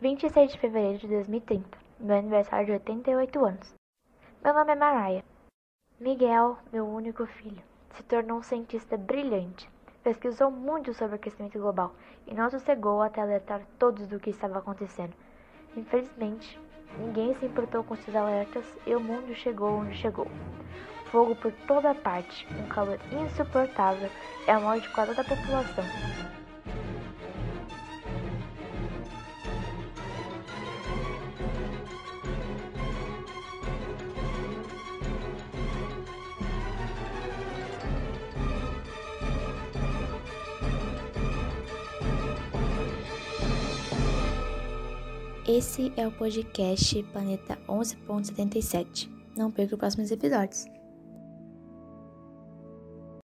26 de fevereiro de 2030, meu aniversário de 88 anos. Meu nome é Mariah. Miguel, meu único filho, se tornou um cientista brilhante. Pesquisou muito sobre o aquecimento global e não sossegou até alertar todos do que estava acontecendo. Infelizmente, ninguém se importou com esses alertas e o mundo chegou onde chegou. Fogo por toda parte, um calor insuportável e a morte de quase toda a população. Esse é o podcast Planeta 11.77. Não perca os próximos episódios.